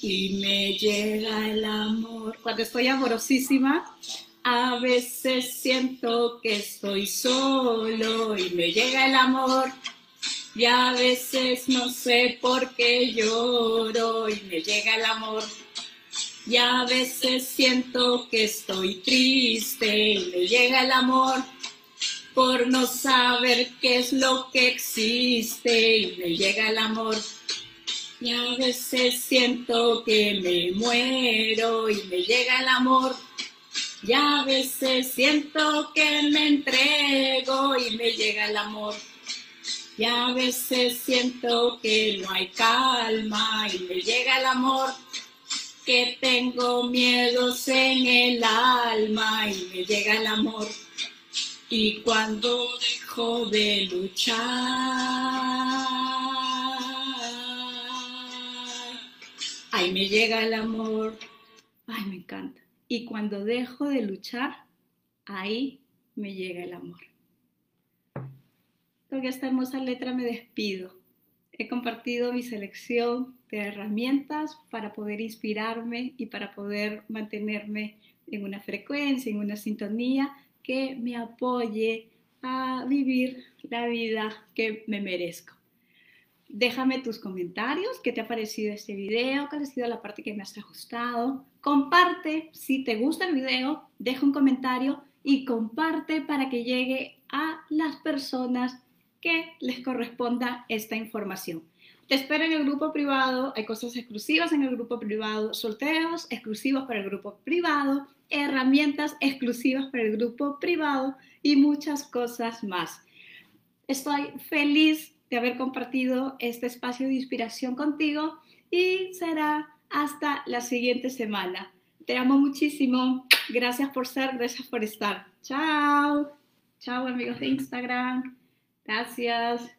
y me llega el amor. Cuando estoy amorosísima, a veces siento que estoy solo y me llega el amor. Y a veces no sé por qué lloro y me llega el amor. Y a veces siento que estoy triste y me llega el amor por no saber qué es lo que existe y me llega el amor. Y a veces siento que me muero y me llega el amor. Y a veces siento que me entrego y me llega el amor. Y a veces siento que no hay calma y me llega el amor que tengo miedos en el alma y me llega el amor. Y cuando dejo de luchar, ahí me llega el amor. Ay, me encanta. Y cuando dejo de luchar, ahí me llega el amor. Con esta hermosa letra me despido. He compartido mi selección de herramientas para poder inspirarme y para poder mantenerme en una frecuencia, en una sintonía que me apoye a vivir la vida que me merezco. Déjame tus comentarios, qué te ha parecido este video, cuál ha sido la parte que me has ajustado. Comparte, si te gusta el video, deja un comentario y comparte para que llegue a las personas que les corresponda esta información. Te espero en el grupo privado, hay cosas exclusivas en el grupo privado, sorteos exclusivos para el grupo privado, herramientas exclusivas para el grupo privado y muchas cosas más. Estoy feliz de haber compartido este espacio de inspiración contigo y será hasta la siguiente semana. Te amo muchísimo. Gracias por ser, gracias por estar. Chao. Chao amigos de Instagram. Gracias.